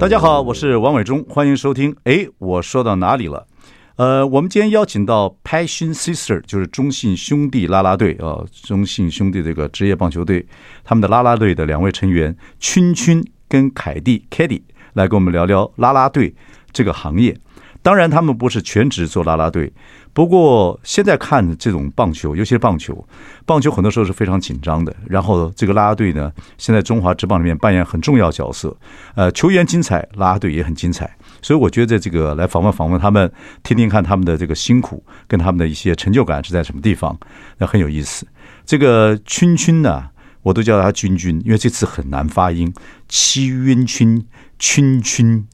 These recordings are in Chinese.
大家好，我是王伟忠，欢迎收听。哎，我说到哪里了？呃，我们今天邀请到 Passion Sister，就是中信兄弟啦啦队啊，中信兄弟这个职业棒球队，他们的啦啦队的两位成员君君跟凯蒂 Katie 来跟我们聊聊啦啦队这个行业。当然，他们不是全职做啦啦队。不过现在看这种棒球，尤其是棒球，棒球很多时候是非常紧张的。然后这个啦啦队呢，现在中华职棒里面扮演很重要角色。呃，球员精彩，啦啦队也很精彩。所以我觉得这个来访问访问他们，听听看他们的这个辛苦跟他们的一些成就感是在什么地方，那很有意思。这个君君呢，我都叫他君君，因为这次很难发音，七晕君君君。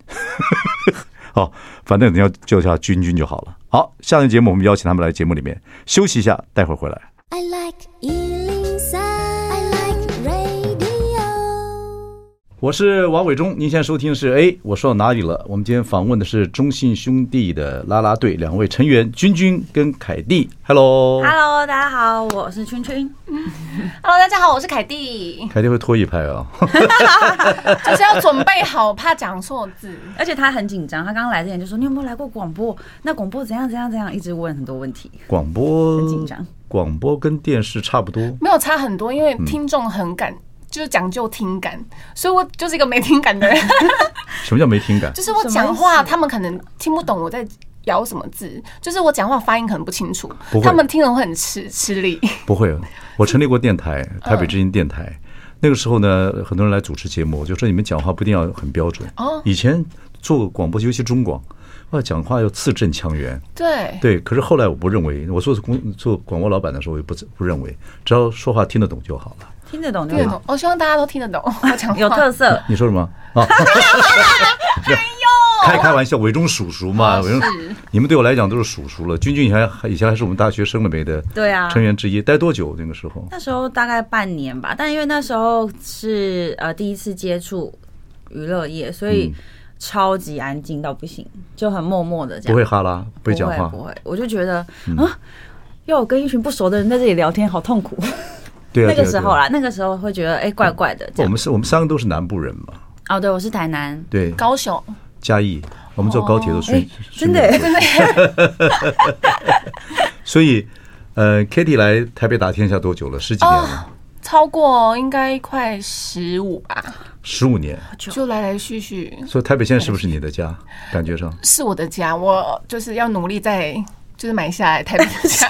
好，反正你要叫他君君就好了。好，下期节目我们邀请他们来节目里面休息一下，待会儿回来。I like 我是王伟忠，您现在收听的是哎，我说到哪里了？我们今天访问的是中信兄弟的啦啦队两位成员君君跟凯蒂。Hello，Hello，大家好，我是君君。Hello，大家好，我是凯蒂。凯蒂会拖一拍啊，就是要准备好，怕讲错字。而且他很紧张，他刚刚来之前就说：“你有没有来过广播？那广播怎样怎样怎样？”一直问很多问题。广播很紧张，广播跟电视差不多，没有差很多，因为听众很感。就是讲究听感，所以我就是一个没听感的人。什么叫没听感？就是我讲话，他们可能听不懂我在咬什么字。就是我讲话发音可能不清楚，他们听了会很吃吃力。不会，我成立过电台，台北之音电台。那个时候呢，很多人来主持节目，我就说你们讲话不一定要很标准。哦。以前做广播，尤其中广，啊，讲话要字正腔圆。对。对。可是后来我不认为，我做工做广播老板的时候，我也不不认为，只要说话听得懂就好了。听得懂，听得懂。我希望大家都听得懂。我讲有特色。你说什么？啊？哎呦！开开玩笑，伟忠叔叔嘛，伟忠，你们对我来讲都是叔叔了。君君以前还以前还是我们大学生了没的，对啊，成员之一。待多久？那个时候？那时候大概半年吧。但因为那时候是呃第一次接触娱乐业，所以超级安静到不行，就很默默的这样。不会哈拉，不会讲话，不会。我就觉得啊，要我跟一群不熟的人在这里聊天，好痛苦。对啊，那个时候啦，那个时候会觉得哎，怪怪的。我们是我们三个都是南部人嘛。哦，对，我是台南，对，高雄、嘉义，我们坐高铁都顺，真的真的。所以，呃，Kitty 来台北打天下多久了？十几年了？超过应该快十五吧。十五年，就来来去去。所以台北现在是不是你的家？感觉上是我的家，我就是要努力在。就是买下来台北的家，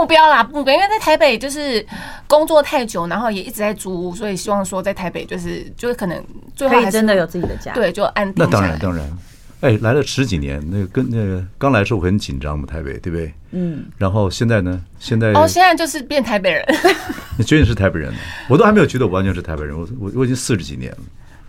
目标啦，目标，因为在台北就是工作太久，然后也一直在租屋，所以希望说在台北就是就是可能最后还是真的有自己的家，对，就安定。那当然当然，哎，来了十几年，那个跟那个刚来的时候很紧张嘛，台北对不对？嗯。然后现在呢？现在哦，现在就是变台北人。你觉得你是台北人？我都还没有觉得我完全是台北人，我我我已经四十几年了。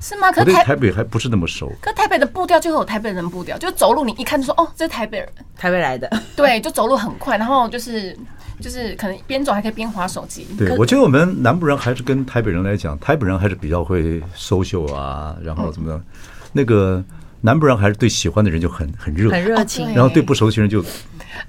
是吗？可是台北还不是那么熟。可台北的步调就有台北人步调，就走路你一看就说哦，这是台北人，台北来的。对，就走路很快，然后就是就是可能边走还可以边划手机。对，我觉得我们南部人还是跟台北人来讲，台北人还是比较会 social 啊，然后怎么的，那个南部人还是对喜欢的人就很很热，很热情，然后对不熟悉人就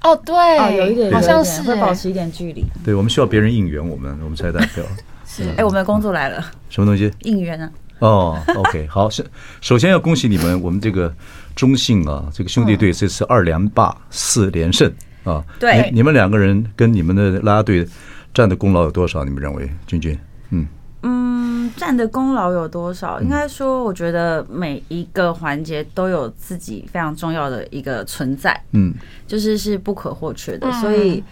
哦对，有一点好像是会保持一点距离。对，我们需要别人应援我们，我们才代表。是，哎，我们的工作来了，什么东西？应援啊。哦，OK，好，首首先要恭喜你们，我们这个中信啊，这个兄弟队这次二连霸四连胜啊，对，你们两个人跟你们的啦啦队占的功劳有多少？你们认为，君君？嗯嗯，占的功劳有多少？应该说，我觉得每一个环节都有自己非常重要的一个存在，嗯，就是是不可或缺的，所以，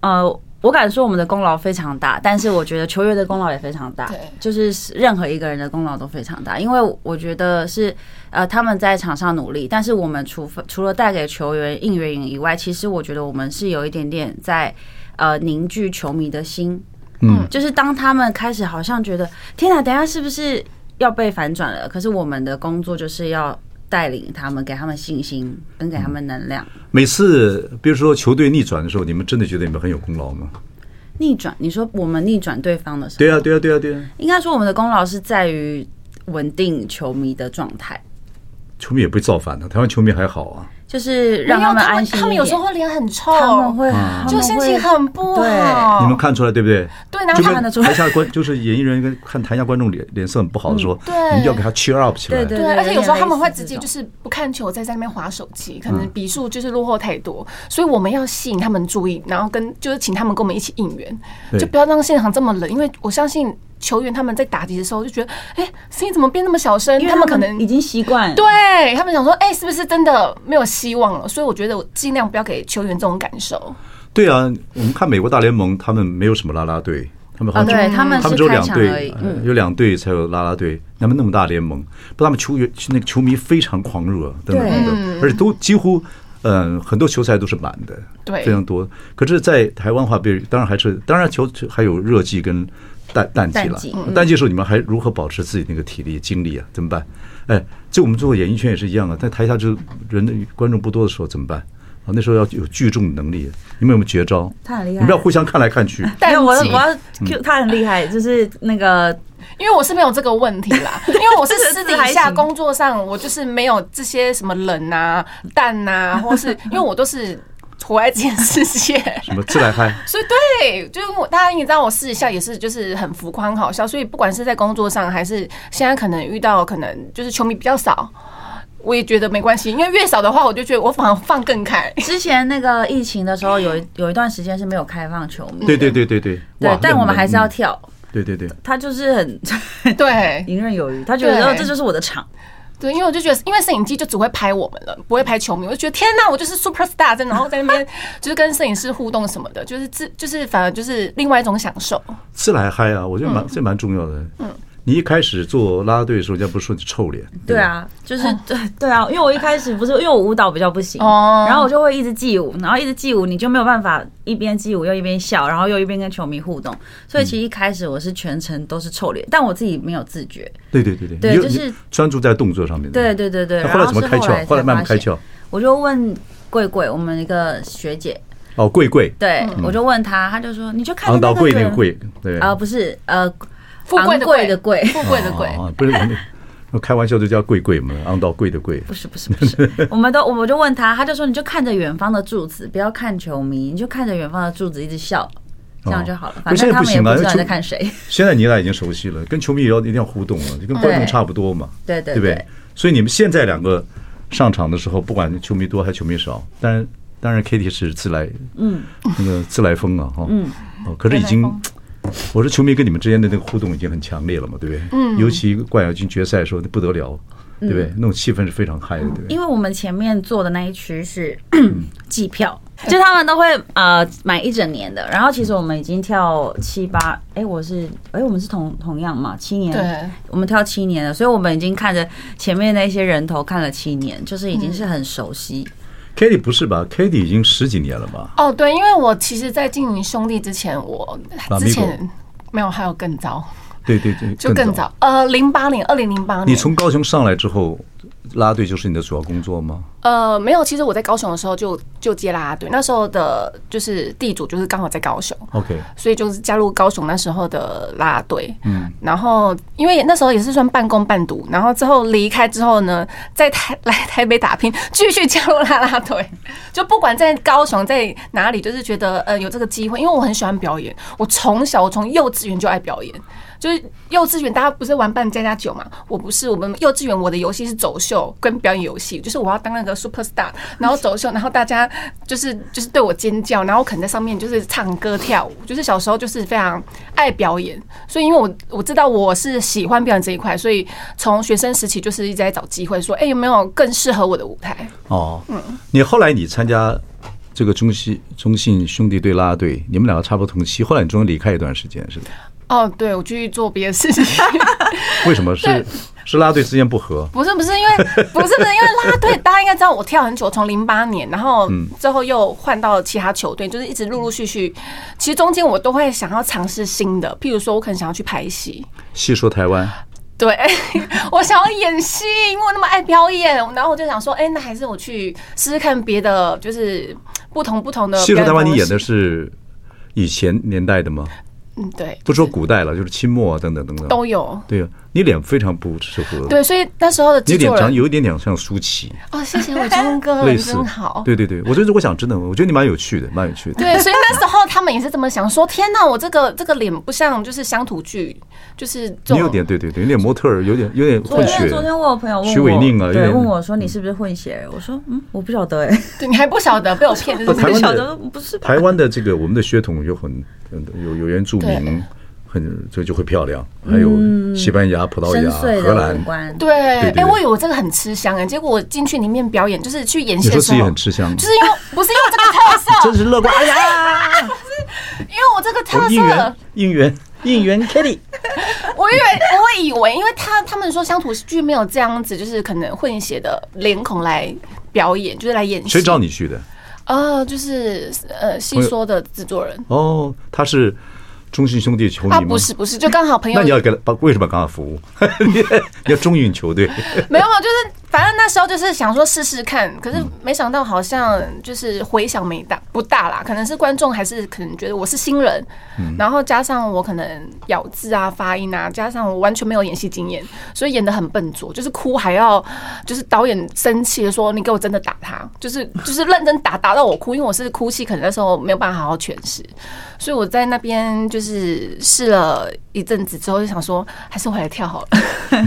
呃。我敢说我们的功劳非常大，但是我觉得球员的功劳也非常大，就是任何一个人的功劳都非常大，因为我觉得是呃他们在场上努力，但是我们除除了带给球员应援以外，其实我觉得我们是有一点点在呃凝聚球迷的心，嗯，就是当他们开始好像觉得天哪，等下是不是要被反转了，可是我们的工作就是要带领他们，给他们信心，跟给他们能量。每次比如说球队逆转的时候，你们真的觉得你们很有功劳吗？逆转？你说我们逆转对方的时候？对啊，对啊，对啊，对啊。应该说我们的功劳是在于稳定球迷的状态。球迷也不会造反的，台湾球迷还好啊。就是让他们安心。他们有时候会脸很臭，他们会就心情很不好。你们看出来对不对？对，然后看得出来。台下观就是演艺人员跟看台下观众脸脸色很不好的时候，对，你要给他 cheer up 起来。对对，而且有时候他们会直接就是不看球，在在那边划手机，可能比数就是落后太多，所以我们要吸引他们注意，然后跟就是请他们跟我们一起应援，就不要让现场这么冷，因为我相信。球员他们在打击的时候就觉得，哎，声音怎么变那么小声？他们可能已经习惯，对他们想说，哎，是不是真的没有希望了？所以我觉得我尽量不要给球员这种感受。对啊，我们看美国大联盟，他们没有什么啦啦队，他们好像对他们他们只有两队，有两队才有啦啦队。他们那么大联盟，不，他们球员那个球迷非常狂热，等等等等，而且都几乎，嗯，很多球赛都是满的，对，非常多。可是，在台湾话，比当然还是当然球还有热季跟。淡淡季了，淡季的时候你们还如何保持自己那个体力精力啊？怎么办？哎，就我们做演艺圈也是一样啊，在台下就人的观众不多的时候怎么办？啊，那时候要有聚众能力，你们有没有绝招？他很厉害，你们不要互相看来看去。但我我要 Q 他很厉害，就是那个，因为我是没有这个问题啦，因为我是私底下 工作上我就是没有这些什么冷啊、淡啊，或是因为我都是。活在这件世界，什么自来嗨？所以对，就是我大家你知道，我私底下也是就是很浮夸很好笑，所以不管是在工作上还是现在可能遇到可能就是球迷比较少，我也觉得没关系，因为越少的话，我就觉得我反而放更开。之前那个疫情的时候，有有一段时间是没有开放球迷，对对对对对，对，但我们还是要跳，对对对，他就是很对 游刃有余，他觉得这就是我的场。对，因为我就觉得，因为摄影机就只会拍我们了，不会拍球迷。我就觉得天哪，我就是 super star，然后在那边 就是跟摄影师互动什么的，就是自就是反而就是另外一种享受。自来嗨啊，我觉得蛮这蛮重要的。嗯。你一开始做啦啦队的时候，人家不是说你臭脸？对啊，就是对 对啊，因为我一开始不是因为我舞蹈比较不行，然后我就会一直记舞，然后一直记舞，你就没有办法一边记舞又一边笑，然后又一边跟球迷互动，所以其实一开始我是全程都是臭脸，但我自己没有自觉。对对对对，对，就是专注在动作上面。对对对对。后来怎么开窍？后来慢慢开窍。我就问贵贵，我们一个学姐。哦，贵贵。对，我就问他，他就说，你就看那个贵那个贵，对啊，不是呃。富贵的贵的贵，富贵的贵，不是 我开玩笑就叫贵贵嘛，昂到贵的贵。不是不是不是，我们都我们就问他，他就说你就看着远方的柱子，不要看球迷，你就看着远方的柱子一直笑，这样就好了。反正他们也不知道在看谁。现在你俩已经熟悉了，跟球迷也要一定要互动了，就跟观众差不多嘛，对对对不对？所以你们现在两个上场的时候，不管球迷多还是球迷少，当然当然 Kitty 是自来，嗯，那个自来风啊，哈，嗯，哦，可是已经。我说球迷跟你们之间的那个互动已经很强烈了嘛，对不对？嗯。尤其冠亚军决赛的时候，那不得了，对不对？那种气氛是非常嗨的，对不对？因为我们前面坐的那一区是 季票，就他们都会呃买一整年的。然后其实我们已经跳七八，哎，我是哎，我们是同同样嘛，七年。对。我们跳七年了，所以我们已经看着前面那些人头看了七年，就是已经是很熟悉。Katie 不是吧？Katie 已经十几年了吧？哦，对，因为我其实，在经营兄弟之前，我之前没有，还有更早。对对对，就更早。呃，零八年，二零零八年，你从高雄上来之后。啦啦队就是你的主要工作吗？呃，没有，其实我在高雄的时候就就接啦啦队，那时候的就是地主就是刚好在高雄，OK，所以就是加入高雄那时候的啦啦队，嗯，然后因为那时候也是算半工半读，然后之后离开之后呢，在台 来台北打拼，继续加入啦啦队，就不管在高雄在哪里，就是觉得呃有这个机会，因为我很喜欢表演，我从小我从幼稚园就爱表演。就是幼稚园，大家不是玩扮家家酒嘛？我不是，我们幼稚园我的游戏是走秀跟表演游戏，就是我要当那个 super star，然后走秀，然后大家就是就是对我尖叫，然后可能在上面就是唱歌跳舞，就是小时候就是非常爱表演，所以因为我我知道我是喜欢表演这一块，所以从学生时期就是一直在找机会，说哎、有没有更适合我的舞台？哦，嗯，你后来你参加这个中信中信兄弟队啦啦队，你们两个差不多同期，后来你终于离开一段时间，是的。哦，对，我继续做别的事情。为什么是是啦啦队之间不和？不是不是，因为不是不是因为啦啦队，大家应该知道我跳很久，从零八年，然后最后又换到了其他球队，就是一直陆陆续续。其实中间我都会想要尝试新的，譬如说我可能想要去拍戏，戏说台湾。对，我想要演戏，因为我那么爱表演，然后我就想说，哎，那还是我去试试看别的，就是不同不同的。戏说台湾，你演的是以前年代的吗？嗯，对，不说古代了，就是清末啊，等等等等，都有。对啊，你脸非常不适合。对，所以那时候的你脸长有一点点像舒淇。哦，谢谢伟忠哥，类似真好。对对对，我觉得我想真的，我觉得你蛮有趣的，蛮有趣的。对，所以那时候他们也是这么想，说天哪，我这个这个脸不像就是乡土剧，就是你有点对对对，有点模特儿，有点有点混血。昨天我有朋友问我，许玮甯啊，对，问我说你是不是混血？我说嗯，我不晓得哎。对，你还不晓得被我骗，不 台湾的 不是台湾的这个我们的血统有很有有原住民。很，这就会漂亮。还有西班牙、葡萄牙、荷兰，对，哎，我以为我这个很吃香哎，结果我进去里面表演，就是去演戏的时候，你说自己很吃香，就是因为不是因为这个特色，真是乐观。哎呀，不是因为我这个特 色，应援应援应援 Kitty，我以为我会以为，因为他他们说乡土剧没有这样子，就是可能混血的脸孔来表演，就是来演戏。谁找你去的？呃，就是呃，戏说的制作人。哦，他是。中信兄弟球迷吗？不是不是，就刚好朋友。那你要给他，为什么刚好服务？你要中运球队？没有，就是。反正那时候就是想说试试看，可是没想到好像就是回响没大不大啦，可能是观众还是可能觉得我是新人，然后加上我可能咬字啊、发音啊，加上我完全没有演戏经验，所以演的很笨拙，就是哭还要就是导演生气的说，你给我真的打他，就是就是认真打打到我哭，因为我是哭泣，可能那时候没有办法好好诠释，所以我在那边就是试了一阵子之后就想说，还是回来跳好了。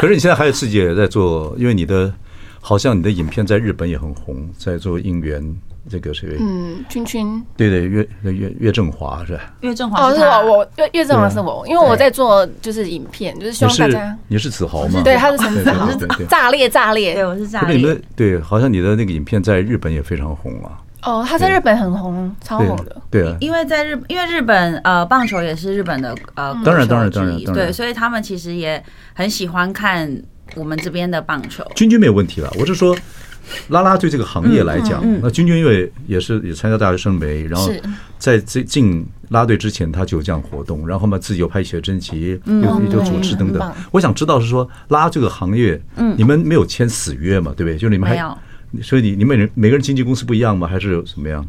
可是你现在还有自己也在做，因为你的好像你的影片在日本也很红，在做应援这个谁？嗯，君君。对对，岳岳岳振华是吧？岳振华哦，是我，我岳岳振华是我，因为我在做就是影片，就是希望大家。你是子豪吗？对，他是陈子豪，炸裂炸裂，对，我是炸裂。你们对，好像你的那个影片在日本也非常红啊。哦，他在日本很红，超红的。对啊，因为在日，因为日本呃，棒球也是日本的呃，当然当然当然，对，所以他们其实也很喜欢看我们这边的棒球。君君没有问题了，我是说，拉拉对这个行业来讲，那君君因为也是也参加大学生杯，然后在这进拉队之前他就有这样活动，然后嘛自己又拍写真集，有有主持等等。我想知道是说拉这个行业，嗯，你们没有签死约嘛？对不对？就你们还。所以你你每人每个人经纪公司不一样吗？还是有什么样？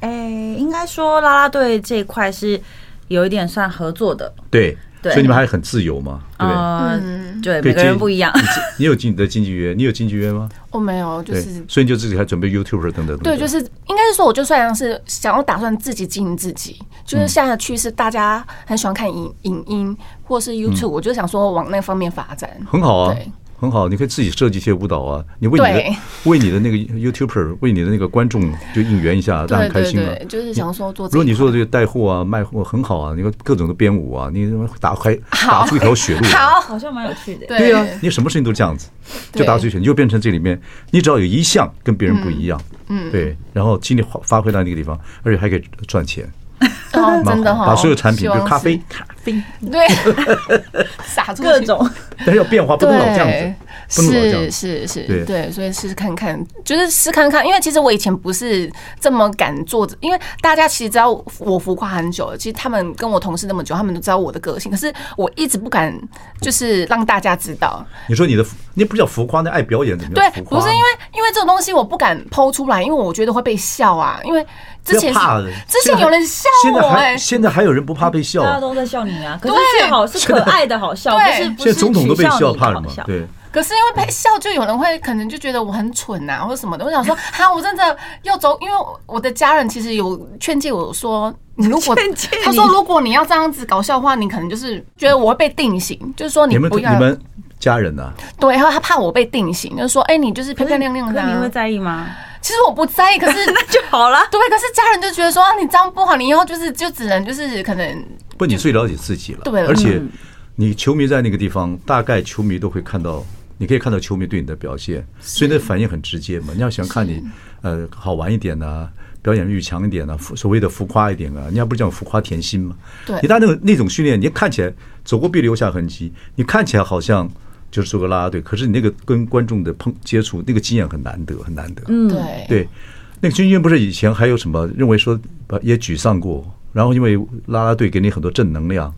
哎，应该说拉拉队这一块是有一点算合作的。对对，所以你们还很自由嘛？对不对？嗯，对，每个人不一样。你有经你的经纪约？你有经纪约吗？我没有，就是。所以你就自己还准备 YouTuber 等等。对，就是应该是说，我就算是想要打算自己经营自己，就是现在的趋势，大家很喜欢看影影音或是 YouTube，我就想说往那方面发展。很好啊。对。很好，你可以自己设计一些舞蹈啊！你为你的为你的那个 YouTuber，为你的那个观众就应援一下，这样很开心嘛。就是想说做。如果你说这个带货啊、卖货很好啊，你看各种的编舞啊，你打开打出一条血路，好，好像蛮有趣的。对呀，你什么事情都这样子，就打出血，你就变成这里面，你只要有一项跟别人不一样，嗯，对，然后精力发挥到那个地方，而且还可以赚钱。哦，真的哈，把所有产品，比如咖啡，咖啡，对，撒出各种，但是要变化，不能老这样子。是是是，对，所以试试看看，就是试看看，因为其实我以前不是这么敢做，因为大家其实知道我浮夸很久了，其实他们跟我同事那么久，他们都知道我的个性，可是我一直不敢，就是让大家知道。你说你的，你不叫浮夸，那爱表演怎么对，不是因为因为这种东西我不敢剖出来，因为我觉得会被笑啊，因为之前之前有人笑我，哎，现在还有人不怕被笑，大家都在笑你啊，可是最好是可爱的好笑，不是不是总统都被笑，怕什么？对。可是因为被笑，就有人会可能就觉得我很蠢呐，或者什么的。我想说，哈，我真的要走，因为我的家人其实有劝诫我说，你如果 他说如果你要这样子搞笑的话，你可能就是觉得我会被定型，就是说你不要。你们家人呢？对，然后他怕我被定型，就是说，哎，你就是漂漂亮亮的，你会在意吗？其实我不在意，可是 那就好了。对，可是家人就觉得说，你这样不好，你以后就是就只能就是可能不，你最了解自己了。对，而且你球迷在那个地方，大概球迷都会看到。你可以看到球迷对你的表现，所以那反应很直接嘛。你要想看你，呃，好玩一点呐，表演欲强一点呐，所谓的浮夸一点啊，人家不是讲浮夸甜心嘛？对，你当那个那种训练，你看起来走过必留下痕迹，你看起来好像就是做个啦啦队，可是你那个跟观众的碰接触，那个经验很难得，很难得。嗯，对对，那个君君不是以前还有什么认为说也沮丧过，然后因为啦啦队给你很多正能量，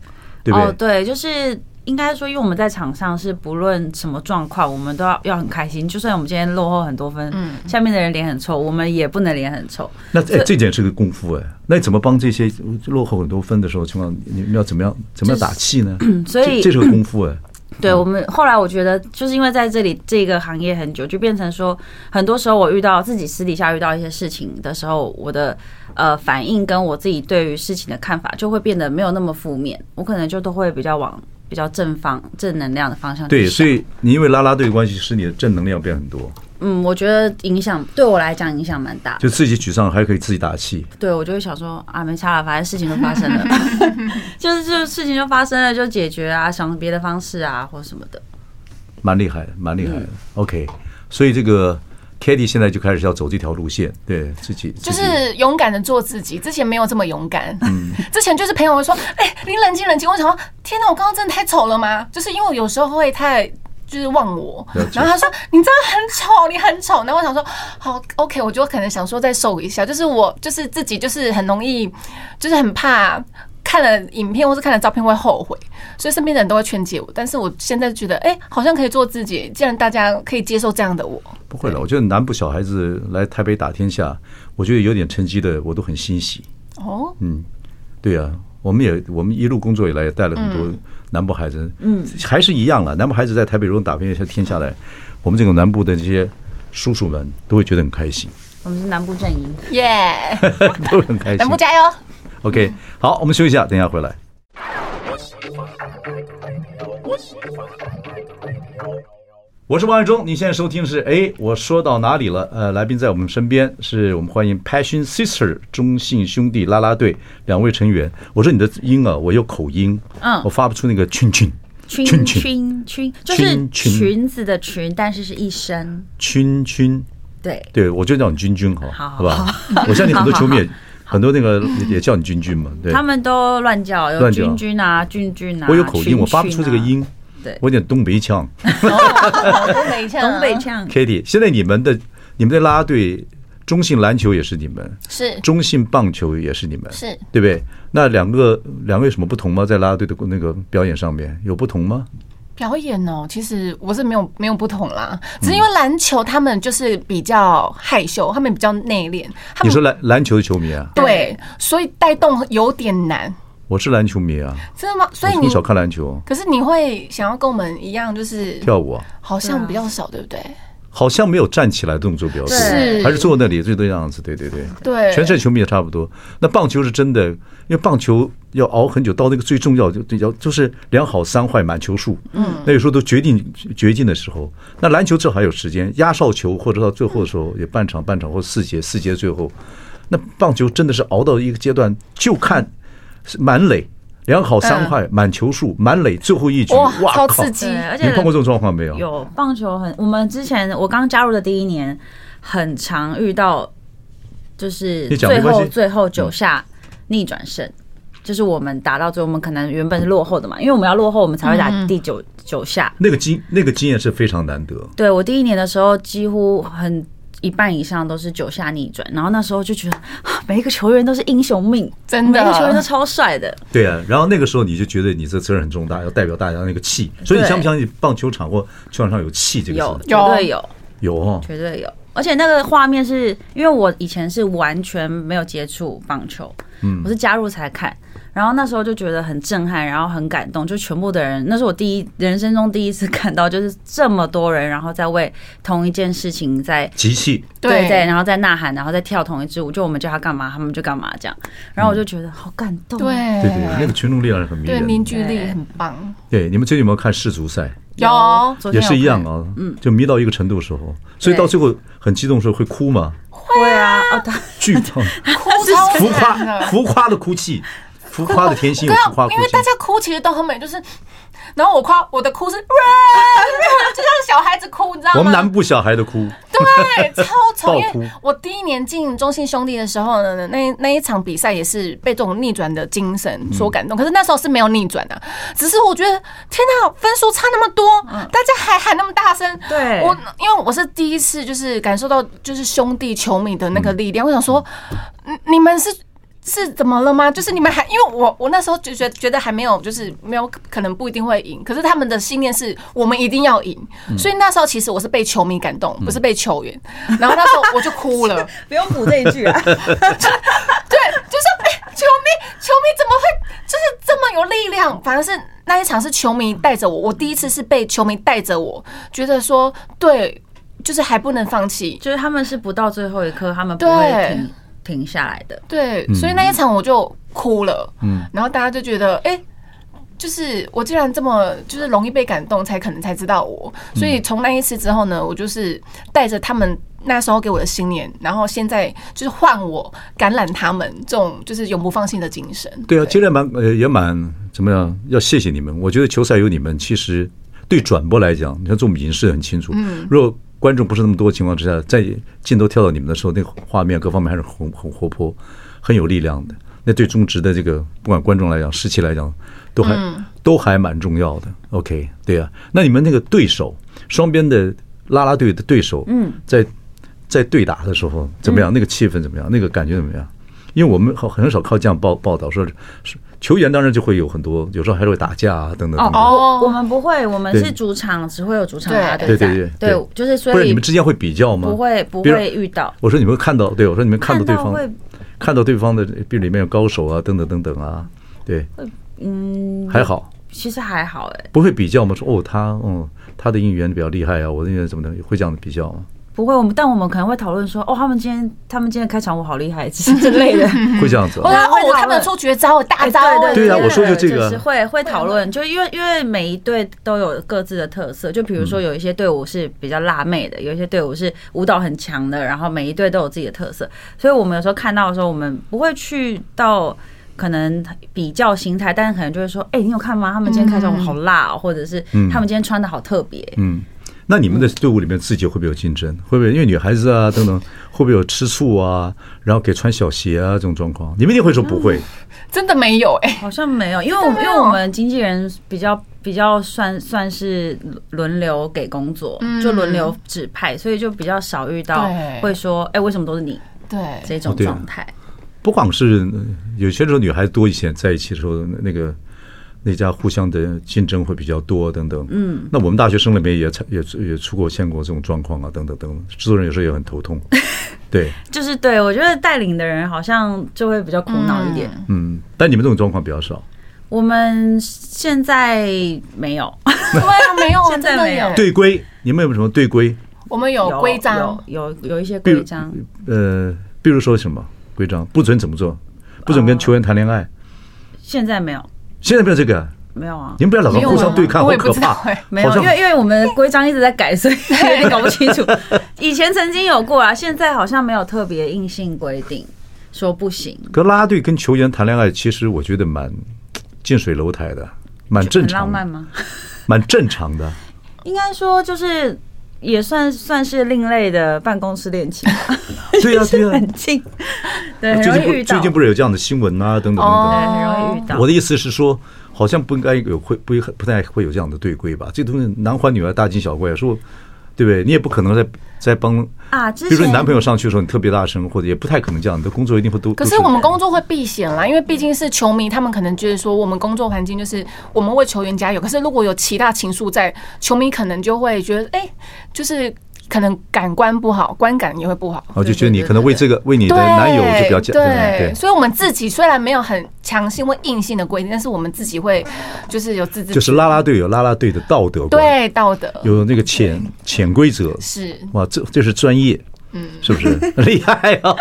对不对？哦，对，就是。应该说，因为我们在场上是不论什么状况，我们都要要很开心。就算我们今天落后很多分，嗯，下面的人脸很臭，我们也不能脸很臭。那哎，这点是个功夫哎。那你怎么帮这些落后很多分的时候情况，你们要怎么样怎么样打气呢？所以这是个功夫哎。对我们后来，我觉得就是因为在这里这个行业很久，就变成说，很多时候我遇到自己私底下遇到一些事情的时候，我的呃反应跟我自己对于事情的看法就会变得没有那么负面，我可能就都会比较往比较正方正能量的方向。对，所以你因为拉拉队的关系，使你的正能量变很多。嗯，我觉得影响对我来讲影响蛮大，就自己沮丧还可以自己打气。对，我就会想说啊，没差了，反正事情都发生了，就是就事情就发生了就解决啊，想别的方式啊或什么的。蛮厉害的，蛮厉害的。OK，所以这个 Katie 现在就开始要走这条路线，对自己就是勇敢的做自己。之前没有这么勇敢，嗯，之前就是朋友会说，哎，你冷静冷静。我想说，天哪，我刚刚真的太丑了吗？就是因为我有时候会太。就是忘我，然后他说：“你真的很丑，你很丑。”然后我想说：“好，OK，我就可能想说再瘦一下。”就是我就是自己就是很容易，就是很怕看了影片或是看了照片会后悔，所以身边的人都会劝诫我。但是我现在觉得，哎，好像可以做自己。既然大家可以接受这样的我，不会了。我觉得南部小孩子来台北打天下，我觉得有点成绩的，我都很欣喜。哦，嗯，对呀，我们也我们一路工作以来也带了很多。南部孩子，嗯，还是一样了。南部孩子在台北如果打遍天下来，我们这个南部的这些叔叔们都会觉得很开心。我们是南部阵营，耶，都很开心。南部加油！OK，好，我们休息一下，等一下回来。我是王爱忠，你现在收听的是哎，我说到哪里了？呃，来宾在我们身边，是我们欢迎 Passion Sister 中信兄弟啦啦队两位成员。我说你的音啊，我有口音，嗯，我发不出那个群群。群群群群，就是裙子的裙，但是是一声群群，对。对，我就叫你君君好，好吧？我相信很多球迷也很多那个也叫你君君嘛，对，他们都乱叫，有君君啊，君君啊，我有口音，我发不出这个音。对，我有点东北腔，东北腔，东北腔。Kitty，现在你们的你们的啦啦队，中性篮球也是你们，是中性棒球也是你们，是对不对？那两个两个有什么不同吗？在啦啦队的那个表演上面有不同吗？表演哦，其实我是没有没有不同啦，只是因为篮球他们就是比较害羞，他们比较内敛。你说篮篮球的球迷啊？对，所以带动有点难。我是篮球迷啊，真的吗？所以你从小看篮球，可是你会想要跟我们一样，就是跳舞啊？好像比较少，对不对？好像没有站起来动作比较多，还是坐那里最多样子？对对对，对，全世界球迷也差不多。那棒球是真的，因为棒球要熬很久，到那个最重要就要就是两好三坏满球数，嗯，那有时候都决定决定的时候。那篮球这还有时间，压哨球或者到最后的时候也半场半场或四节四节最后。那棒球真的是熬到一个阶段，就看。是满垒，良好伤害，满球数，满垒最后一局，哇，超刺激！而且你碰过这种状况没有？有棒球很，我们之前我刚加入的第一年，很常遇到，就是最后最后九下逆转胜，就是我们打到最后，我们可能原本是落后的嘛，因为我们要落后，我们才会打第九九下。那个经那个经验是非常难得。对，我第一年的时候，几乎很。一半以上都是九下逆转，然后那时候就觉得 每一个球员都是英雄命，真的，每个球员都超帅的。对啊，然后那个时候你就觉得你这责任很重大，要代表大家那个气。所以你相不相信棒球场或球场上有气这个事？有，绝对有，有哦，绝对有。而且那个画面是因为我以前是完全没有接触棒球，嗯，我是加入才看。然后那时候就觉得很震撼，然后很感动，就全部的人，那是我第一人生中第一次看到，就是这么多人，然后在为同一件事情在集气，对。对，然后在呐喊，然后在跳同一支舞，就我们叫他干嘛，他们就干嘛这样。然后我就觉得好感动，对对。对，那个群众力量很迷人，对凝聚力很棒。对，你们最近有没有看世足赛？有，也是一样啊，嗯，就迷到一个程度的时候，所以到最后很激动的时候会哭吗？会啊，剧痛，浮夸浮夸的哭泣。浮夸的甜心有浮夸，因为大家哭其实都很美，就是，然后我夸我的哭是，就像小孩子哭，你知道吗？我们南部小孩的哭，对，超丑。因为我第一年进中信兄弟的时候呢，那那一场比赛也是被这种逆转的精神所感动。可是那时候是没有逆转的，只是我觉得天哪，分数差那么多，大家还喊那么大声。对，我因为我是第一次就是感受到就是兄弟球迷的那个力量，我想说，你们是。是怎么了吗？就是你们还因为我我那时候就觉得觉得还没有，就是没有可能不一定会赢。可是他们的信念是我们一定要赢，所以那时候其实我是被球迷感动，不是被球员。然后那时候我就哭了，不用补这一句啊。对，就是哎，球迷球迷怎么会就是这么有力量？反正是那一场是球迷带着我，我第一次是被球迷带着我，觉得说对，就是还不能放弃，就是他们是不到最后一刻，他们不会停。停下来的，对，所以那一场我就哭了，嗯，然后大家就觉得，哎，就是我既然这么就是容易被感动，才可能才知道我，所以从那一次之后呢，我就是带着他们那时候给我的信念，然后现在就是换我感染他们这种就是永不放弃的精神。对啊，今天蛮呃也蛮怎么样？要谢谢你们，我觉得球赛有你们，其实对转播来讲，你看做我们影视很清楚，嗯，如果。观众不是那么多的情况之下，在镜头跳到你们的时候，那个画面各方面还是很很活泼、很有力量的。那对中职的这个不管观众来讲、士气来讲，都还都还蛮重要的。OK，对啊。那你们那个对手，双边的拉拉队的对手，嗯，在在对打的时候怎么样？那个气氛怎么样？那个感觉怎么样？因为我们很很少靠这样报报道说是。球员当然就会有很多，有时候还会打架啊，等等等等。哦，我们不会，我们是主场，只会有主场。对对对对，就是所以。不是你们之间会比较吗？不会，不会遇到。我说你们看到，对我说你们看到对方，看到对方的，比如里面有高手啊，等等等等啊，对。嗯，还好。其实还好哎。不会比较吗？说哦，他嗯，他的应援比较厉害啊，我的应援怎么的，会这样的比较吗？不会，我们但我们可能会讨论说，哦，他们今天他们今天开场舞好厉害，之类的，会这样子。或者他们出绝招，大招。对对啊，我说就这个，会会讨论，就因为因为每一队都有各自的特色，就比如说有一些队伍是比较辣妹的，有一些队伍是舞蹈很强的，然后每一队都有自己的特色，所以我们有时候看到的时候，我们不会去到可能比较心态，但是可能就会说，哎，你有看吗？他们今天开场舞好辣，或者是他们今天穿的好特别，嗯。那你们的队伍里面自己会不会有竞争？会不会因为女孩子啊等等，会不会有吃醋啊？然后给穿小鞋啊这种状况？你们一定会说不会，真的没有哎，好像没有，因为我们因为我们经纪人比较比较算算是轮流给工作，就轮流指派，所以就比较少遇到会说哎为什么都是你？对这种状态。不光是有些时候女孩子多以前在一起的时候那个。那家互相的竞争会比较多等等，嗯，那我们大学生里面也也也出过现过这种状况啊，等等等等，制作人有时候也很头痛，对，就是对我觉得带领的人好像就会比较苦恼一点，嗯，但你们这种状况比较少，我们现在没有，对啊，没有，现在没有。队规，你们有什么队规？我们有规章，有有一些规章，呃，比如说什么规章，不准怎么做，不准跟球员谈恋爱，现在没有。现在没有这个，没有啊！你们不要老是互相对抗，好可怕。没有，因为因为我们规章一直在改，所以 有点搞不清楚。以前曾经有过啊，现在好像没有特别硬性规定说不行。可啦啦队跟球员谈恋爱，其实我觉得蛮近水楼台的，蛮正常。浪漫吗？蛮正常的。应该说就是也算算是另类的办公室恋情吧。对 呀对呀，很近。对，很容易遇到。最近不是有这样的新闻啊？等等等等，很容易遇到。我的意思是说，好像不应该有会不不太会有这样的对规吧？这东西男欢女爱，大惊小怪，说对不对？你也不可能在在帮啊，比如说你男朋友上去的时候，你特别大声，或者也不太可能这样。你的工作一定会都。可是我们工作会避险啦，因为毕竟是球迷，他们可能觉得说我们工作环境就是我们为球员加油。可是如果有其他情愫在，球迷可能就会觉得，哎，就是。可能感官不好，观感也会不好。我就觉得你可能为这个为你的男友就比较讲对，对，所以，我们自己虽然没有很强性或硬性的规定，但是我们自己会就是有自己就是拉拉队有拉拉队的道德，对道德。有那个潜潜规则。是。哇，这这是专业，嗯，是不是 厉害哦？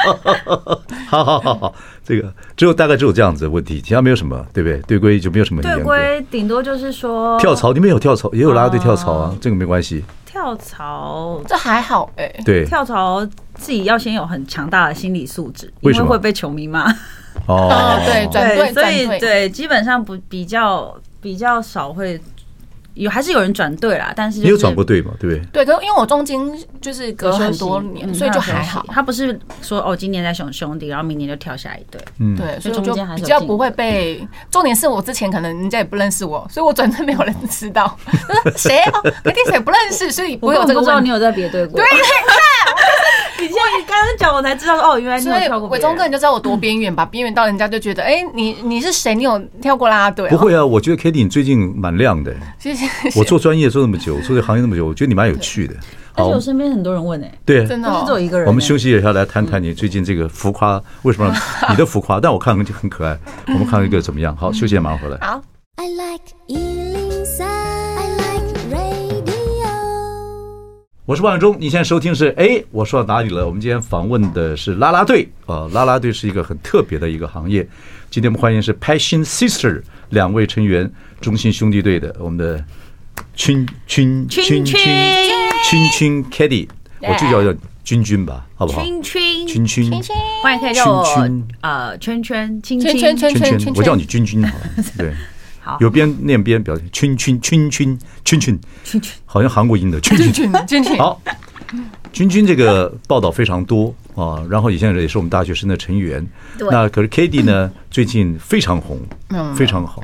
好好好好，这个只有大概只有这样子的问题，其他没有什么，对不对？对规就没有什么对规，顶多就是说跳槽，你们有跳槽，也有啦啦队跳槽啊，这个没关系。跳槽这还好哎，对，跳槽自己要先有很强大的心理素质，因为会被球迷骂。哦，对对，所以对，基本上不比较比较少会。有还是有人转队啦，但是你有转过队嘛？对不对？对，可是因为我中间就是隔很多年，所以就还好。他不是说哦，今年在熊兄弟，然后明年就跳下一队。嗯，对，所以中间比较不会被。重点是我之前可能人家也不认识我，所以我转队没有人知道。谁？肯定谁不认识，所以不会有这个问题。你有在别队过？对，你看，你现在刚刚讲，我才知道哦，原来你有跳过。伟忠哥，你就知道我多边缘吧？边缘到人家就觉得，哎，你你是谁？你有跳过啦啦队？不会啊，我觉得 Kitty 你最近蛮亮的。谢谢。我做专业做那么久，做这行业那么久，我觉得你蛮有趣的。而且我身边很多人问哎，对，真的，不是只有一个人。我们休息一下，来谈谈你最近这个浮夸，为什么 你的浮夸？但我看很很可爱。我们看一个怎么样？好，休息马上回来。好。我是王伟忠，你现在收听是哎，我说到哪里了？我们今天访问的是啦啦队啊，啦啦队是一个很特别的一个行业。今天我们欢迎是 Passion Sister 两位成员，中心兄弟队的我们的君君君君君君 Katie，我就叫叫君君吧，好不好？君君君君，欢迎可以叫我呃圈圈圈圈圈圈，我叫你君君好了，对。有边念边表现，圈圈圈圈圈圈圈圈，好像韩国音的 圈圈圈圈。好，君君这个报道非常多啊，然后也现在也是我们大学生的成员。那可是 Katie 呢，最近非常红，非常好，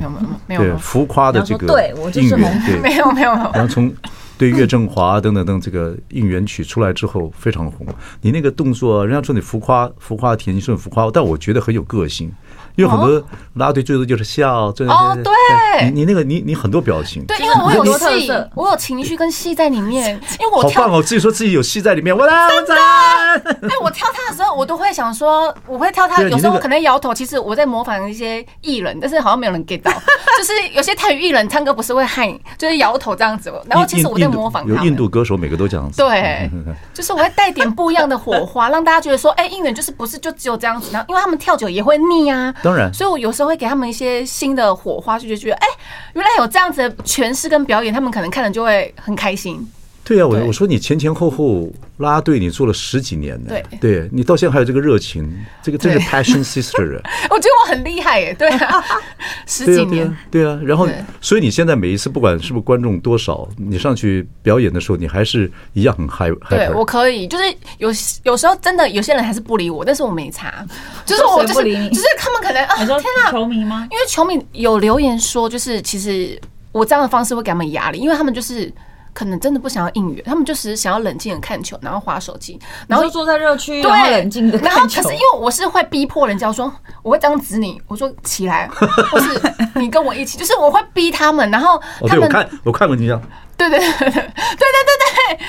没有，对浮夸的这个应援，对，没有没有。然后从对岳振华等等等这个应援曲出来之后非常红。你那个动作，人家说你浮夸浮夸，甜，你说你浮夸，但我觉得很有个性。因为很多啦啦队最多就是笑，真的哦，对，你你那个你你很多表情，对，因为我有戏，我有情绪跟戏在里面，因为我好棒哦，自己说自己有戏在里面，我来，我来。哎，我跳他的时候，我都会想说，我会跳他，有时候可能摇头，其实我在模仿一些艺人，但是好像没有人 get 到，就是有些泰语艺人唱歌不是会喊，就是摇头这样子，然后其实我在模仿他。有印度歌手每个都这样。子，对，就是我会带点不一样的火花，让大家觉得说，哎，应援就是不是就只有这样子，然后因为他们跳久也会腻啊。当然，所以我有时候会给他们一些新的火花，就觉得哎，原来有这样子的诠释跟表演，他们可能看了就会很开心。对啊，我我说你前前后后啦啦队你做了十几年呢，对，对你到现在还有这个热情，这个真是 passion sister 啊！我觉得我很厉害耶，对啊，十几年，对啊，然后所以你现在每一次不管是不是观众多少，你上去表演的时候，你还是一样很嗨。对，我可以，就是有有时候真的有些人还是不理我，但是我没查，就是我就是就是他们可能啊，天哪，球迷吗？因为球迷有留言说，就是其实我这样的方式会给他们压力，因为他们就是。可能真的不想要应援，他们就是想要冷静的看球，然后划手机，然后坐在热区，对，冷静的看球。然后可是因为我是会逼迫人家说，我会这样指你，我说起来，或是你跟我一起，就是我会逼他们，然后他们、我看我看过你这样，对对对对对对，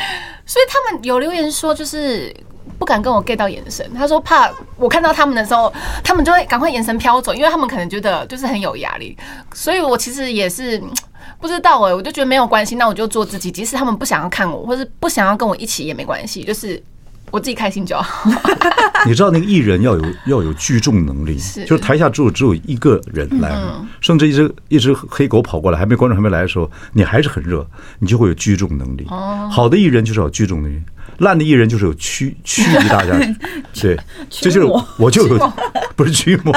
所以他们有留言说就是。不敢跟我 get 到眼神，他说怕我看到他们的时候，他们就会赶快眼神飘走，因为他们可能觉得就是很有压力，所以我其实也是不知道哎，我就觉得没有关系，那我就做自己。即使他们不想要看我，或是不想要跟我一起也没关系，就是我自己开心就好。你知道那个艺人要有要有聚众能力，是就是台下只有只有一个人来，嗯、甚至一只一只黑狗跑过来，还没观众还没来的时候，你还是很热，你就会有聚众能力。哦、好的艺人就是有聚众能力，烂的艺人就是有驱驱离大家。对，这就是我就有 不是驱魔。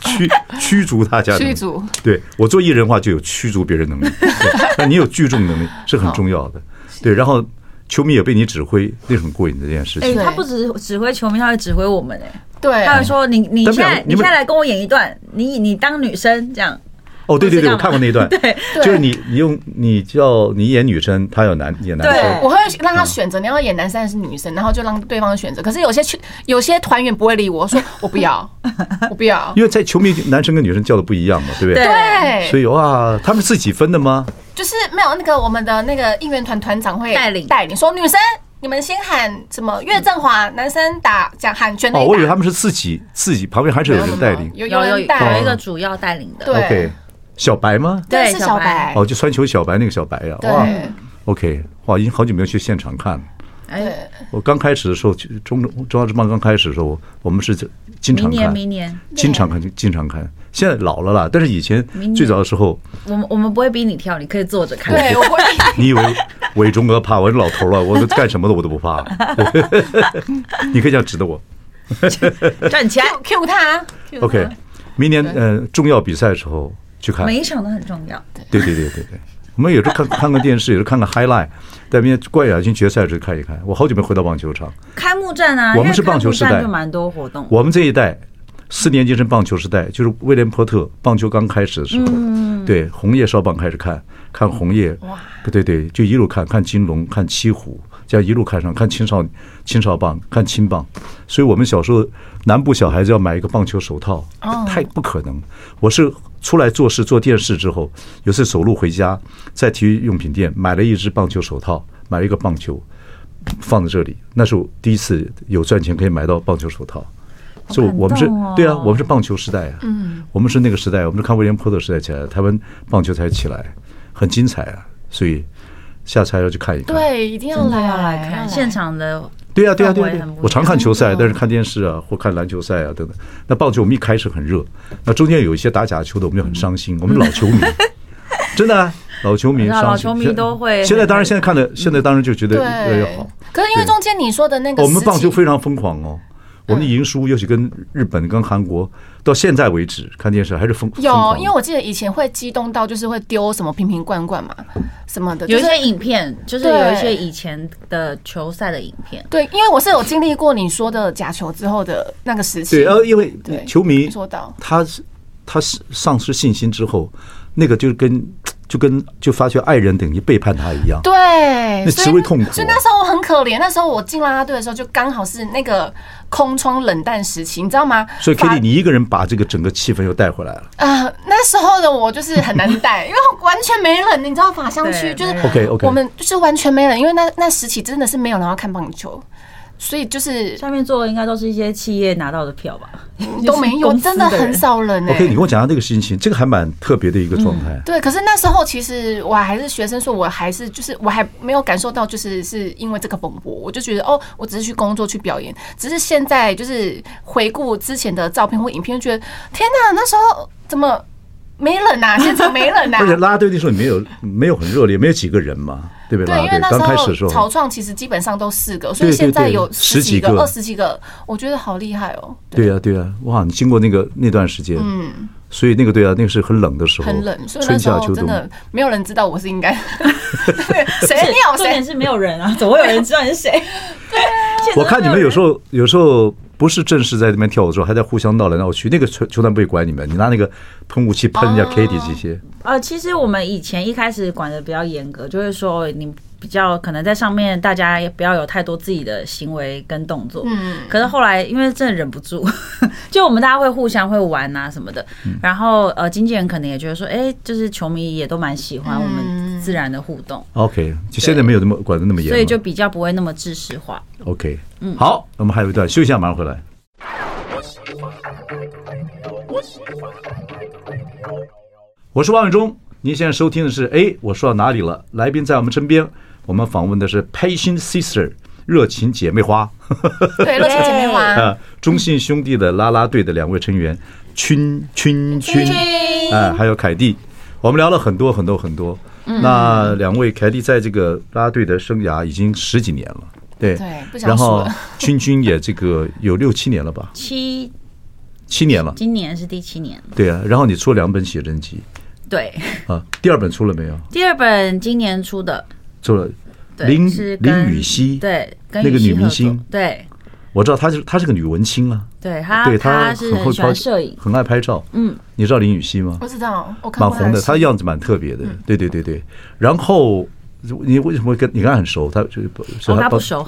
驱 驱逐他家，驱逐。对，我做艺人的话就有驱逐别人能力，那你有聚众能力是很重要的。对，然后球迷也被你指挥，那是很过瘾的这件事情。哎，他不只指挥球迷，他会指挥我们哎。对，他会说你你现在你现在来跟我演一段，你你当女生这样。哦，对对对，我看过那一段，对，就是你你用你叫你演女生，他有男演男生，对，我会让他选择你要演男生还是女生，然后就让对方选择。可是有些有些团员不会理我，说我不要，我不要，因为在球迷男生跟女生叫的不一样嘛，对不对？对，所以哇，他们自己分的吗？就是没有那个我们的那个应援团团长会带领。带领，说女生你们先喊什么岳振华，男生打讲喊全垒打。哦，我以为他们是自己自己旁边还是有人带领，有有有带有一个主要带领的，对。小白吗？对，是小白。哦，就穿球小白那个小白呀，哇，OK，哇，已经好久没有去现场看了。哎，我刚开始的时候，中中中央之棒刚开始的时候，我们是经常看，明年明年经常看，经常看。现在老了啦，但是以前最早的时候，我们我们不会逼你跳，你可以坐着看。对，我会。你以为伟忠哥怕？我是老头了，我干什么的我都不怕。你可以这样指着我，站起来，Q 他。OK，明年呃重要比赛的时候。去看，每一场都很重要。对对对对对，我们有时候看看看电视，有时候看看 highlight，在边冠亚军决赛时看一看。我好久没回到棒球场。开幕战啊，我们是棒球时代，就蛮多活动。我们这一代，四年级是棒球时代，就是威廉波特棒球刚开始的时候，对红叶少棒开始看，看红叶，对对对，就一路看看金龙，看七虎，这样一路看上看青少青少棒，看青棒，所以我们小时候南部小孩子要买一个棒球手套，太不可能。我是出来做事做电视之后，有次走路回家，在体育用品店买了一只棒球手套，买了一个棒球放在这里，那是我第一次有赚钱可以买到棒球手套。就我们是对啊，我们是棒球时代啊，嗯，我们是那个时代，我们是看威廉波特时代起来，台湾棒球才起来，很精彩啊，所以下次还要去看一看，对，一定要来。要来看。现场的，对啊，对啊，对啊，我常看球赛，但是看电视啊或看篮球赛啊等等。那棒球我们一开始很热，那中间有一些打假球的，我们就很伤心，我们老球迷，真的老球迷，老球迷都会。现在当然现在看的，现在当然就觉得越来越好。可是因为中间你说的那个，我们棒球非常疯狂哦。我们赢输，尤其跟日本、跟韩国，到现在为止看电视还是疯。有，因为我记得以前会激动到，就是会丢什么瓶瓶罐罐嘛，什么的。有一些影片，就是有一些以前的球赛的影片。对，因为我是有经历过你说的假球之后的那个时期。对，呃，因为球迷说到他是他是丧失信心之后，那个就跟。就跟就发觉爱人等于背叛他一样，对，那极为痛苦。所以那时候我很可怜，那时候我进啦啦队的时候，就刚好是那个空窗冷淡时期，你知道吗？所以 Kitty，你一个人把这个整个气氛又带回来了。啊，那时候的我就是很难带，因为完全没人，你知道法香区就是 OK OK，我们就是完全没人，因为那那时期真的是没有人要看棒球。所以就是下面坐的应该都是一些企业拿到的票吧，都没有，真的很少人。OK，你跟我讲下这个心情，这个还蛮特别的一个状态。对，可是那时候其实我还是学生，说我还是就是我还没有感受到，就是是因为这个风波，我就觉得哦，我只是去工作去表演。只是现在就是回顾之前的照片或影片，就觉得天哪，那时候怎么没人呐？现场没人呐？而且啦啦队那时候也没有没有很热烈，没有几个人嘛。对不对？对，因为那时候草创其实基本上都四个，所以现在有十几个、二十几个，我觉得好厉害哦。对呀，对呀，哇！你经过那个那段时间，嗯，所以那个对啊，那个是很冷的时候，很冷，所以那时候真的没有人知道我是应该。谁鸟？重点是没有人啊，怎么会有人知道你是谁？对啊，我看你们有时候有时候不是正式在那边跳舞的时候，还在互相闹来闹去。那个球球团不会管你们，你拿那个喷雾器喷人家 Kitty 这些。呃，其实我们以前一开始管的比较严格，就是说你比较可能在上面，大家也不要有太多自己的行为跟动作。嗯。可是后来因为真的忍不住，就我们大家会互相会玩啊什么的。然后呃，经纪人可能也觉得说，哎，就是球迷也都蛮喜欢我们自然的互动。OK，就现在没有那么管的那么严，所以就比较不会那么知识化。OK，嗯，好，我们还有一段休息一下，马上回来。我是王伟忠，您现在收听的是哎，我说到哪里了？来宾在我们身边，我们访问的是 Passion Sister 热情姐妹花，对，热情姐妹花啊，中信兄弟的啦啦队的两位成员，君君君，哎，还有凯蒂，我们聊了很多很多很多。那两位凯蒂在这个啦啦队的生涯已经十几年了，对，对，然后 君君也这个有六七年了吧？七七年了，今年是第七年。对啊，然后你出了两本写真集。对啊，第二本出了没有？第二本今年出的，出了。林林雨熙，对，那个女明星，对，我知道她是她是个女文青啊，对她，对她是很喜欢摄影，很爱拍照。嗯，你知道林雨熙吗？我知道，我看蛮红的，她的样子蛮特别的。对对对对，然后你为什么会跟你跟她很熟？她就我跟她不熟，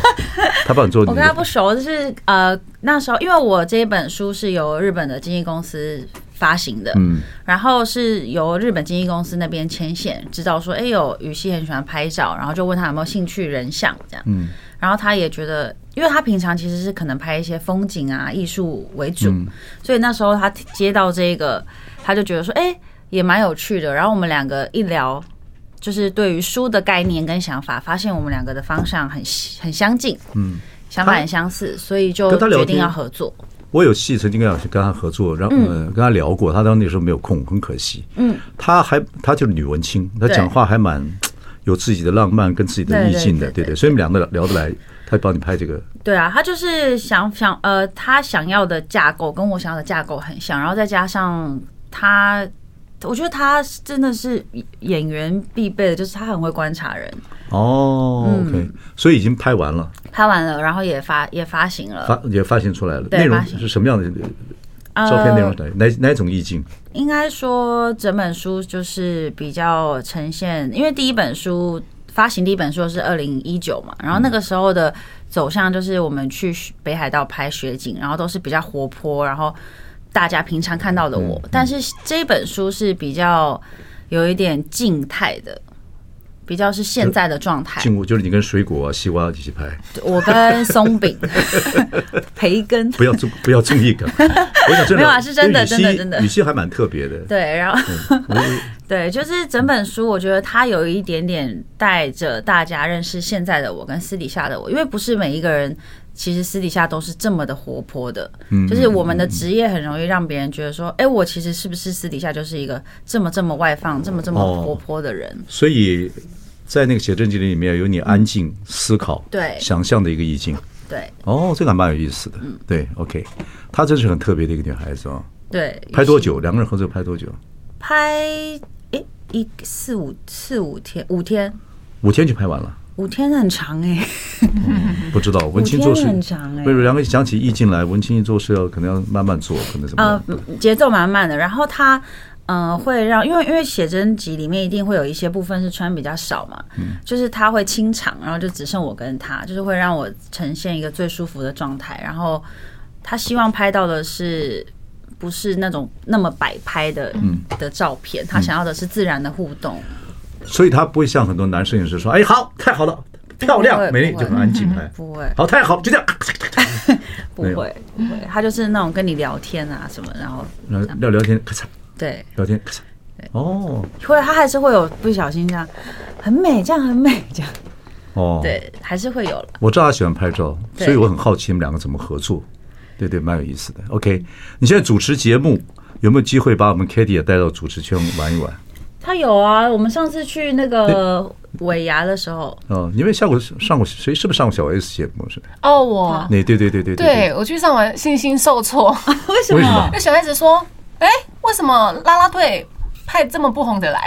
她帮你做，我跟她不熟，就是呃那时候因为我这一本书是由日本的经纪公司。发行的，嗯，然后是由日本经纪公司那边牵线，知道说，哎，有雨熙很喜欢拍照，然后就问他有没有兴趣人像这样，嗯，然后他也觉得，因为他平常其实是可能拍一些风景啊、艺术为主，所以那时候他接到这个，他就觉得说，哎，也蛮有趣的。然后我们两个一聊，就是对于书的概念跟想法，发现我们两个的方向很很相近，嗯，想法很相似，所以就决定要合作。我有戏曾经跟跟他合作，然后跟他聊过，他当时那时候没有空，很可惜。嗯，他还他就是女文青，他讲话还蛮有自己的浪漫跟自己的意境的，对对。所以你们两个聊得来，他帮你拍这个。对啊，他就是想想呃，他想要的架构跟我想要的架构很像，然后再加上他，我觉得他真的是演员必备的，就是他很会观察人。哦，OK，所以已经拍完了，拍完了，然后也发也发行了，发也发行出来了。内容是什么样的照片内容哪哪哪种意境？应该说整本书就是比较呈现，因为第一本书发行第一本书是二零一九嘛，然后那个时候的走向就是我们去北海道拍雪景，然后都是比较活泼，然后大家平常看到的我，但是这本书是比较有一点静态的。比较是现在的状态，进屋就是你跟水果啊、西瓜一起拍，我跟松饼、培根，不要注不要注意感，我想真的没有啊，是真的真的真的，语气还蛮特别的。对，然后 对，就是整本书，我觉得它有一点点带着大家认识现在的我跟私底下的我，因为不是每一个人其实私底下都是这么的活泼的，就是我们的职业很容易让别人觉得说，哎，我其实是不是私底下就是一个这么这么外放、这么这么活泼的人？所以。在那个写真集里面有你安静思考、对。想象的一个意境，对。哦，这个还蛮有意思的，嗯，对，OK，她真是很特别的一个女孩子啊，对，拍多久？两个人合作拍多久？拍诶一四五四五天五天，五天就拍完了，五天很长哎，不知道 文青做事很长哎，不是两个想起意境来，文青做事要可能要慢慢做，可能怎么。样？呃，节奏蛮慢的，然后他。嗯，会让因为因为写真集里面一定会有一些部分是穿比较少嘛，嗯，就是他会清场，然后就只剩我跟他，就是会让我呈现一个最舒服的状态。然后他希望拍到的是不是那种那么摆拍的嗯的照片，他想要的是自然的互动。所以他不会像很多男摄影师说：“哎，好，太好了，漂亮，美丽，就很安静拍。”不会，好，太好，就这样。不会，不会，他就是那种跟你聊天啊什么，然后聊聊天，咔嚓。对，聊天，哦，会，他还是会有不小心这样，很美，这样很美，这样，哦，对，还是会有了。我知道他喜欢拍照，所以我很好奇你们两个怎么合作，对对，蛮有意思的。OK，你现在主持节目，有没有机会把我们 Katie 也带到主持圈玩一玩？他有啊，我们上次去那个尾牙的时候，哦，你们下过上过谁？是不是上过小 S 节目？是哦，我，对对对对对对，我去上完信心受挫，为什么？因为小 S 说。哎，为什么拉拉队派这么不红的来？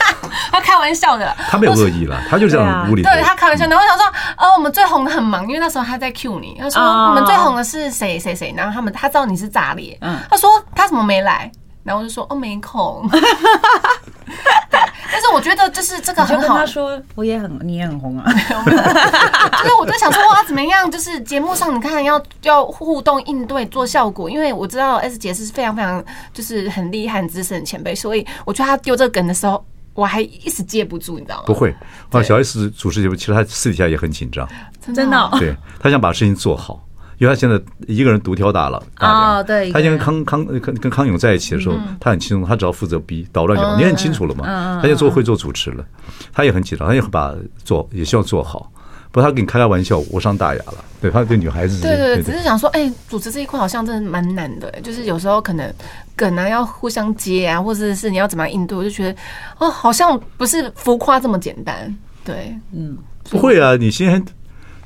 他开玩笑的，他没有恶意了，他就这样无理。对他开玩笑，然后我想说，哦，我们最红的很忙，因为那时候他在 cue 你，他说我们最红的是谁谁谁，然后他们他知道你是炸裂，嗯，他说他怎么没来？然后我就说哦，没空。但是我觉得就是这个很好。他说我也很，你也很红啊。就是我在想说哇，怎么样？就是节目上你看要要互动应对做效果，因为我知道 S 姐是非常非常就是很厉害、很资深的前辈，所以我觉得他丢这个梗的时候，我还一时接不住，你知道吗？不会，啊，小 S 主持节目，其实他私底下也很紧张，真的。对，他想把事情做好。因为他现在一个人独挑大了啊，对，他以前跟康康跟跟康永在一起的时候，他很轻松，他只要负责逼捣乱就好。你很清楚了嘛？他现在做会做主持了，他也很紧张，他也会把做也希望做好。不过他跟你开开玩笑，无伤大雅了。对，他对女孩子，对对，只是想说，哎，主持这一块好像真的蛮难的，就是有时候可能梗啊要互相接啊，或者是你要怎么样应对，我就觉得哦，好像不是浮夸这么简单。对，嗯，不会啊，你先。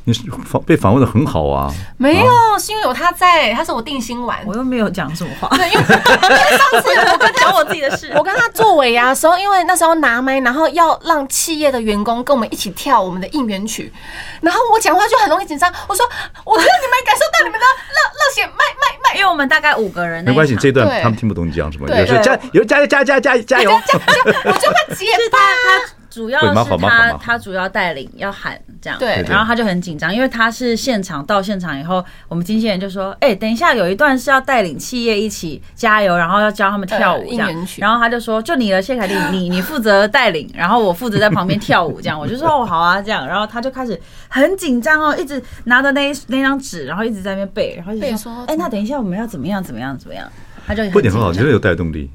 你是访被访问的很好啊，没有，是因为有他在，他是我定心丸，我又没有讲什么话。对，因为 上次我跟他讲我自己的事，我跟他做尾牙的时候，因为那时候拿麦，然后要让企业的员工跟我们一起跳我们的应援曲，然后我讲话就很容易紧张。我说，我觉得你们感受到你们的热热血，麦麦麦，因为我们大概五个人，没关系，这段他们听不懂你讲什么，有时加油加油加加加加油，我就会结巴。主要是他，他主要带领要喊这样，对，然后他就很紧张，因为他是现场到现场以后，我们经纪人就说：“哎，等一下有一段是要带领企业一起加油，然后要教他们跳舞这样。”然后他就说：“就你了，谢凯丽，你 你负责带领，然后我负责在旁边跳舞这样。”我就说：“哦，好啊，这样。”然后他就开始很紧张哦，一直拿着那那张纸，然后一直在那边背，然后就说：“哎，那等一下我们要怎么样怎么样怎么样？”他就不点很好，觉得有带动力。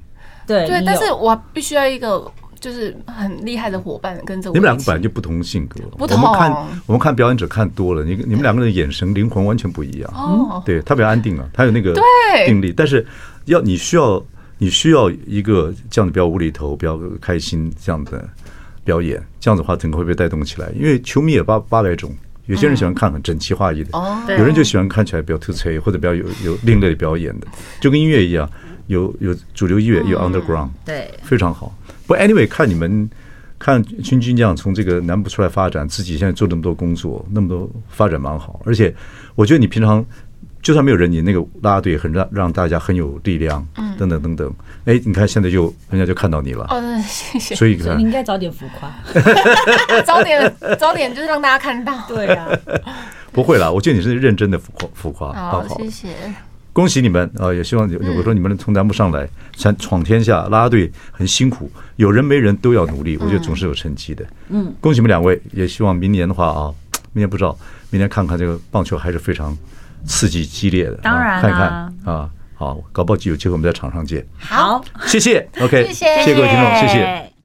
对对，但是我必须要一个。就是很厉害的伙伴，跟着我。你们两个本来就不同性格，不同。我们看我们看表演者看多了，你你们两个人的眼神、灵魂完全不一样。哦，对他比较安定啊，他有那个定力。但是要你需要你需要一个这样的比较无厘头、比较开心这样的表演，这样子的话整个会被带动起来。因为球迷也八八百种，有些人喜欢看很整齐划一的，有人就喜欢看起来比较突出或者比较有有另类表演的，就跟音乐一样，有有主流音乐，有 underground，对，非常好。不，anyway，看你们看君君这样从这个南部出来发展，自己现在做那么多工作，那么多发展蛮好。而且我觉得你平常就算没有人，你那个啦啦队很让让大家很有力量，等等等等。哎，你看现在就人家就看到你了。哦，谢谢。所以你应该早点浮夸，早点早点就是让大家看到。对啊，不会啦，我觉得你是认真的浮夸浮夸。好，谢谢。恭喜你们啊！也希望有我说你们能从南部上来，闯闯天下。啦啦队很辛苦，有人没人都要努力，我觉得总是有成绩的。嗯，恭喜你们两位，也希望明年的话啊，明年不知道，明年看看这个棒球还是非常刺激激烈的。当然，看一看啊，好，搞不好有机会我们在场上见。好，谢谢，OK，谢谢，谢谢各位听众，谢谢。